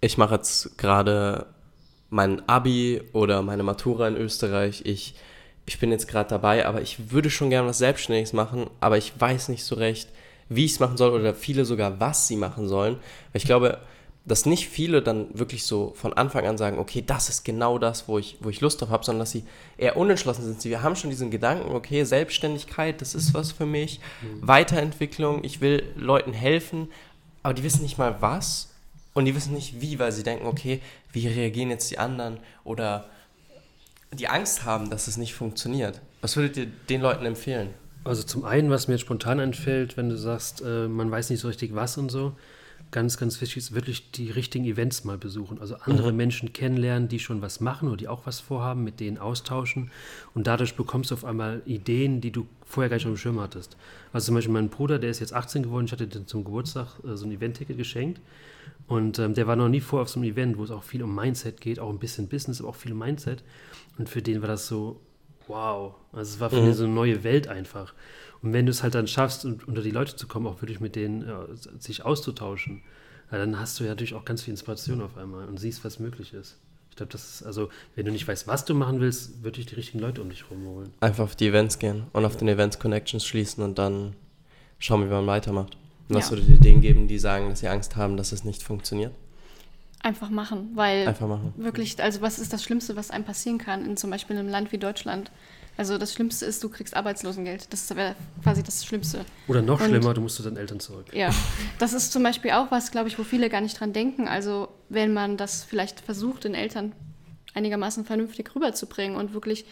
Speaker 1: ich mache jetzt gerade mein Abi oder meine Matura in Österreich, ich, ich bin jetzt gerade dabei, aber ich würde schon gerne was Selbstständiges machen, aber ich weiß nicht so recht, wie ich es machen soll oder viele sogar, was sie machen sollen. Weil ich glaube, dass nicht viele dann wirklich so von Anfang an sagen, okay, das ist genau das, wo ich, wo ich Lust drauf habe, sondern dass sie eher unentschlossen sind. Sie haben schon diesen Gedanken, okay, Selbstständigkeit, das ist was für mich, mhm. Weiterentwicklung, ich will Leuten helfen, aber die wissen nicht mal was und die wissen nicht wie, weil sie denken, okay, wie reagieren jetzt die anderen oder die Angst haben, dass es nicht funktioniert. Was würdet ihr den Leuten empfehlen?
Speaker 3: Also zum einen, was mir jetzt spontan einfällt, wenn du sagst, äh, man weiß nicht so richtig was und so, ganz, ganz wichtig ist, wirklich die richtigen Events mal besuchen. Also andere mhm. Menschen kennenlernen, die schon was machen oder die auch was vorhaben, mit denen austauschen. Und dadurch bekommst du auf einmal Ideen, die du vorher gar nicht auf dem Schirm hattest. Also zum Beispiel mein Bruder, der ist jetzt 18 geworden, ich hatte dem zum Geburtstag äh, so ein Event-Ticket geschenkt. Und ähm, der war noch nie vor auf so einem Event, wo es auch viel um Mindset geht, auch ein bisschen Business, aber auch viel um Mindset. Und für den war das so, wow. Also es war für mhm. so eine neue Welt einfach. Und wenn du es halt dann schaffst, unter die Leute zu kommen, auch wirklich mit denen ja, sich auszutauschen, ja, dann hast du ja natürlich auch ganz viel Inspiration auf einmal und siehst, was möglich ist. Ich glaube, das ist, also, wenn du nicht weißt, was du machen willst, würde ich die richtigen Leute um dich rumholen.
Speaker 1: Einfach auf die Events gehen und ja. auf den Events Connections schließen und dann schauen, wie man weitermacht. Und was würdet ihr denen geben, die sagen, dass sie Angst haben, dass es nicht funktioniert?
Speaker 2: Einfach machen, weil Einfach machen. wirklich, also was ist das Schlimmste, was einem passieren kann in zum Beispiel einem Land wie Deutschland? Also das Schlimmste ist, du kriegst Arbeitslosengeld. Das wäre quasi das Schlimmste.
Speaker 3: Oder noch und, schlimmer, du musst zu deinen Eltern zurück.
Speaker 2: Ja, das ist zum Beispiel auch was, glaube ich, wo viele gar nicht dran denken. Also wenn man das vielleicht versucht, den Eltern einigermaßen vernünftig rüberzubringen und wirklich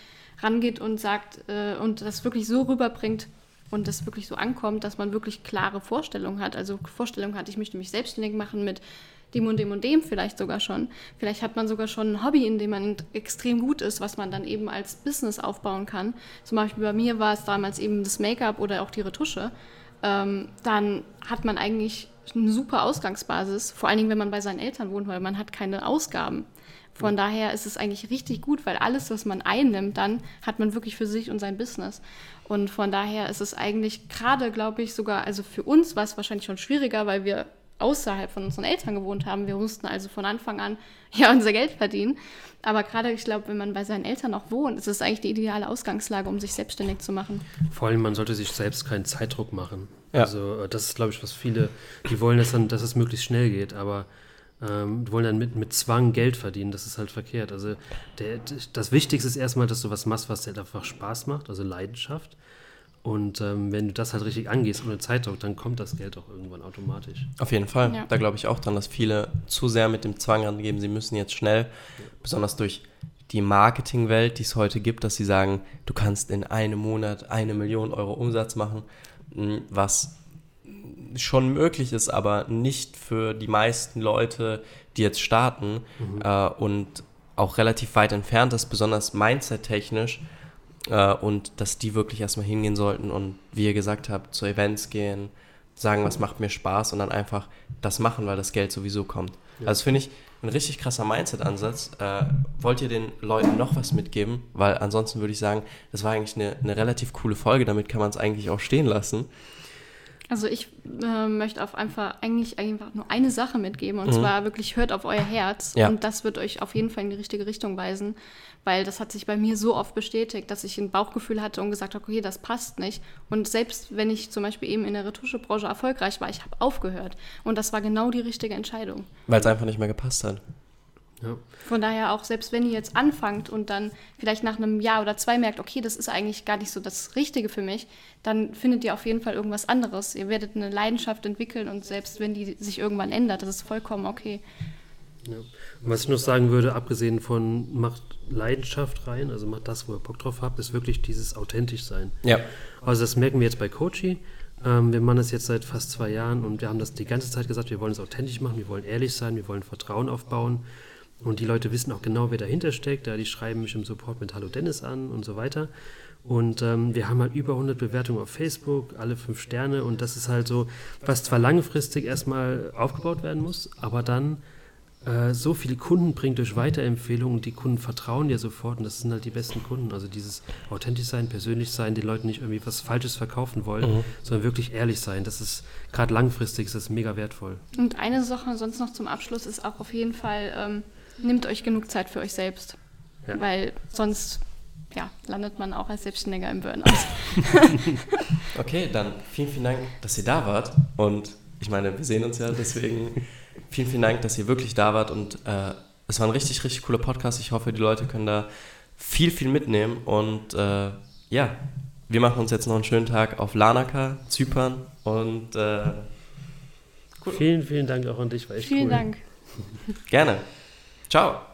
Speaker 2: rangeht und sagt äh, und das wirklich so rüberbringt und das wirklich so ankommt, dass man wirklich klare Vorstellungen hat. Also Vorstellungen hat, ich möchte mich selbstständig machen mit dem und dem und dem vielleicht sogar schon. Vielleicht hat man sogar schon ein Hobby, in dem man extrem gut ist, was man dann eben als Business aufbauen kann. Zum Beispiel bei mir war es damals eben das Make-up oder auch die Retusche. Ähm, dann hat man eigentlich eine super Ausgangsbasis, vor allen Dingen, wenn man bei seinen Eltern wohnt, weil man hat keine Ausgaben. Von daher ist es eigentlich richtig gut, weil alles, was man einnimmt, dann hat man wirklich für sich und sein Business. Und von daher ist es eigentlich gerade, glaube ich, sogar, also für uns war es wahrscheinlich schon schwieriger, weil wir außerhalb von unseren Eltern gewohnt haben. Wir mussten also von Anfang an ja unser Geld verdienen. Aber gerade, ich glaube, wenn man bei seinen Eltern noch wohnt, ist es eigentlich die ideale Ausgangslage, um sich selbstständig zu machen.
Speaker 3: Vor allem, man sollte sich selbst keinen Zeitdruck machen. Ja. Also äh, das ist, glaube ich, was viele, die wollen, dass, dann, dass es möglichst schnell geht, aber ähm, wollen dann mit, mit Zwang Geld verdienen. Das ist halt verkehrt. Also der, das Wichtigste ist erstmal, dass du was machst, was dir einfach Spaß macht, also Leidenschaft. Und ähm, wenn du das halt richtig angehst ohne Zeitdruck, dann kommt das Geld auch irgendwann automatisch.
Speaker 1: Auf jeden Fall. Ja. Da glaube ich auch dran, dass viele zu sehr mit dem Zwang angeben, sie müssen jetzt schnell, ja. besonders durch die Marketingwelt, die es heute gibt, dass sie sagen, du kannst in einem Monat eine Million Euro Umsatz machen, hm, was schon möglich ist, aber nicht für die meisten Leute, die jetzt starten mhm. äh, und auch relativ weit entfernt ist, besonders mindset-technisch äh, und dass die wirklich erstmal hingehen sollten und, wie ihr gesagt habt, zu Events gehen, sagen, was macht mir Spaß und dann einfach das machen, weil das Geld sowieso kommt. Ja. Also finde ich ein richtig krasser Mindset-Ansatz. Äh, wollt ihr den Leuten noch was mitgeben? Weil ansonsten würde ich sagen, das war eigentlich eine, eine relativ coole Folge, damit kann man es eigentlich auch stehen lassen.
Speaker 2: Also ich äh, möchte auf einfach eigentlich einfach nur eine Sache mitgeben und
Speaker 1: Mhm.
Speaker 2: zwar wirklich hört auf euer Herz
Speaker 1: Ja.
Speaker 2: und das wird euch auf jeden Fall in die richtige Richtung weisen, weil das hat sich bei mir so oft bestätigt, dass ich ein Bauchgefühl hatte und gesagt habe, okay, das passt nicht und selbst wenn ich zum Beispiel eben in der Retuschebranche erfolgreich war, ich habe aufgehört und das war genau die richtige Entscheidung.
Speaker 1: Weil es einfach nicht mehr gepasst hat.
Speaker 3: Ja.
Speaker 2: Von daher auch, selbst wenn ihr jetzt anfangt und dann vielleicht nach einem Jahr oder zwei merkt, okay, das ist eigentlich gar nicht so das Richtige für mich, dann findet ihr auf jeden Fall irgendwas anderes. Ihr werdet eine Leidenschaft entwickeln und selbst wenn die sich irgendwann ändert, das ist vollkommen okay.
Speaker 3: Ja. Was ich noch sagen würde, abgesehen von macht Leidenschaft rein, also macht das, wo ihr Bock drauf habt, ist wirklich dieses authentisch sein.
Speaker 1: Ja.
Speaker 3: Also das merken wir jetzt bei Coachy. Ähm, wir machen das jetzt seit fast zwei Jahren und wir haben das die ganze Zeit gesagt, wir wollen es authentisch machen, wir wollen ehrlich sein, wir wollen Vertrauen aufbauen. Und die Leute wissen auch genau, wer dahinter steckt. Ja, die schreiben mich im Support mit Hallo Dennis an und so weiter. Und ähm, wir haben halt über 100 Bewertungen auf Facebook, alle fünf Sterne. Und das ist halt so, was zwar langfristig erstmal aufgebaut werden muss, aber dann äh, so viele Kunden bringt durch Weiterempfehlungen und die Kunden vertrauen dir sofort und das sind halt die besten Kunden. Also dieses authentisch sein, persönlich sein, den Leuten nicht irgendwie was Falsches verkaufen wollen, sondern wirklich ehrlich sein. Das ist gerade langfristig ist das mega wertvoll.
Speaker 2: Und eine Sache sonst noch zum Abschluss ist auch auf jeden Fall, ähm, nehmt euch genug Zeit für euch selbst.
Speaker 3: Ja.
Speaker 2: Weil sonst ja, landet man auch als Selbstständiger im Burnout.
Speaker 1: Okay, dann vielen, vielen Dank, dass ihr da wart. Und ich meine, wir sehen uns ja, deswegen vielen, vielen Dank, dass ihr wirklich da wart. Und äh, es war ein richtig, richtig cooler Podcast. Ich hoffe, die Leute können da viel, viel mitnehmen. Und äh, ja, wir machen uns jetzt noch einen schönen Tag auf Larnaca, Zypern. Und äh,
Speaker 3: Vielen, vielen Dank auch an dich, war echt
Speaker 2: Vielen
Speaker 3: cool.
Speaker 2: Dank.
Speaker 1: gerne. Ciao.